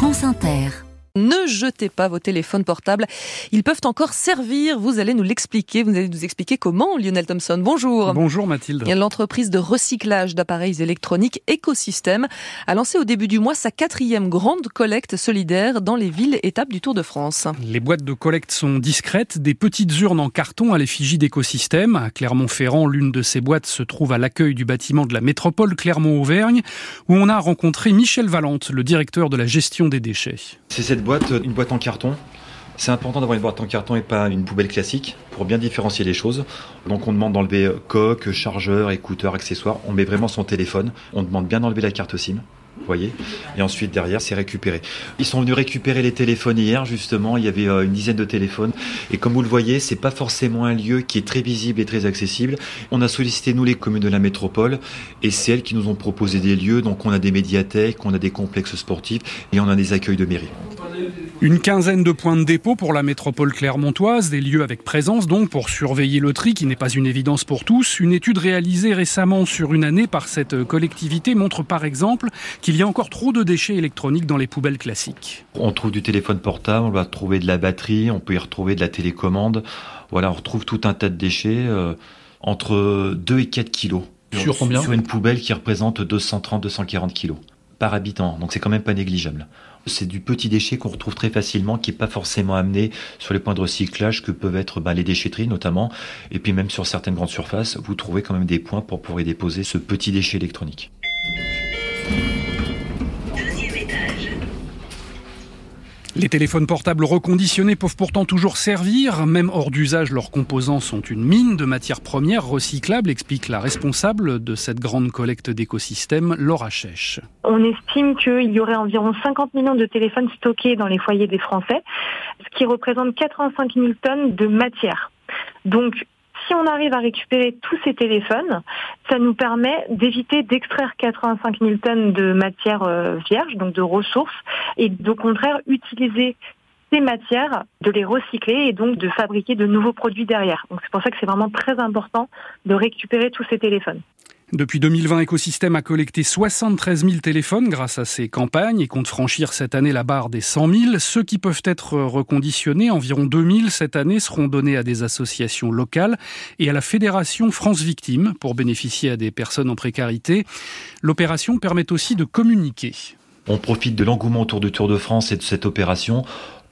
France Inter. Ne jetez pas vos téléphones portables. Ils peuvent encore servir. Vous allez nous l'expliquer. Vous allez nous expliquer comment, Lionel Thompson. Bonjour. Bonjour Mathilde. L'entreprise de recyclage d'appareils électroniques Ecosystem a lancé au début du mois sa quatrième grande collecte solidaire dans les villes étapes du Tour de France. Les boîtes de collecte sont discrètes, des petites urnes en carton à l'effigie d'Ecosystem. À Clermont-Ferrand, l'une de ces boîtes se trouve à l'accueil du bâtiment de la métropole Clermont-Auvergne, où on a rencontré Michel Valente, le directeur de la gestion des déchets. C'est cette boîte, une boîte en carton. C'est important d'avoir une boîte en carton et pas une poubelle classique pour bien différencier les choses. Donc on demande d'enlever coque, chargeur, écouteurs, accessoires. On met vraiment son téléphone. On demande bien d'enlever la carte SIM. Vous voyez Et ensuite, derrière, c'est récupéré. Ils sont venus récupérer les téléphones hier, justement. Il y avait euh, une dizaine de téléphones. Et comme vous le voyez, c'est pas forcément un lieu qui est très visible et très accessible. On a sollicité, nous, les communes de la métropole. Et c'est elles qui nous ont proposé des lieux. Donc, on a des médiathèques, on a des complexes sportifs et on a des accueils de mairie. Une quinzaine de points de dépôt pour la métropole clermontoise, des lieux avec présence donc pour surveiller le tri qui n'est pas une évidence pour tous. Une étude réalisée récemment sur une année par cette collectivité montre par exemple qu'il y a encore trop de déchets électroniques dans les poubelles classiques. On trouve du téléphone portable, on va trouver de la batterie, on peut y retrouver de la télécommande. Voilà, on retrouve tout un tas de déchets euh, entre 2 et 4 kilos. Sur combien? Sur une poubelle qui représente 230-240 kilos par habitant. Donc c'est quand même pas négligeable. C'est du petit déchet qu'on retrouve très facilement, qui n'est pas forcément amené sur les points de recyclage que peuvent être bah, les déchetteries notamment. Et puis même sur certaines grandes surfaces, vous trouvez quand même des points pour pouvoir y déposer ce petit déchet électronique. Les téléphones portables reconditionnés peuvent pourtant toujours servir. Même hors d'usage, leurs composants sont une mine de matières premières recyclables, explique la responsable de cette grande collecte d'écosystèmes, Laura Chèche. On estime qu'il y aurait environ 50 millions de téléphones stockés dans les foyers des Français, ce qui représente 85 000 tonnes de matière. Donc, si on arrive à récupérer tous ces téléphones, ça nous permet d'éviter d'extraire 85 000 tonnes de matière euh, vierge, donc de ressources, et au contraire utiliser ces matières, de les recycler et donc de fabriquer de nouveaux produits derrière. Donc c'est pour ça que c'est vraiment très important de récupérer tous ces téléphones. Depuis 2020, Ecosystem a collecté 73 000 téléphones grâce à ces campagnes et compte franchir cette année la barre des 100 000. Ceux qui peuvent être reconditionnés, environ 2 000 cette année, seront donnés à des associations locales et à la Fédération France Victimes pour bénéficier à des personnes en précarité. L'opération permet aussi de communiquer. On profite de l'engouement autour du Tour de France et de cette opération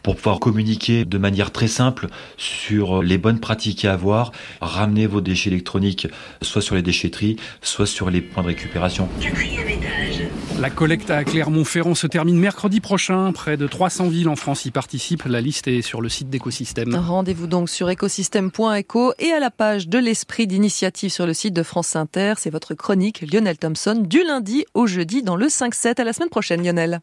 pour pouvoir communiquer de manière très simple sur les bonnes pratiques à avoir, ramener vos déchets électroniques soit sur les déchetteries, soit sur les points de récupération. La collecte à Clermont-Ferrand se termine mercredi prochain. Près de 300 villes en France y participent. La liste est sur le site d'Écosystème. Rendez-vous donc sur écosystème.eco et à la page de l'esprit d'initiative sur le site de France Inter. C'est votre chronique Lionel Thompson du lundi au jeudi dans le 5-7. À la semaine prochaine Lionel.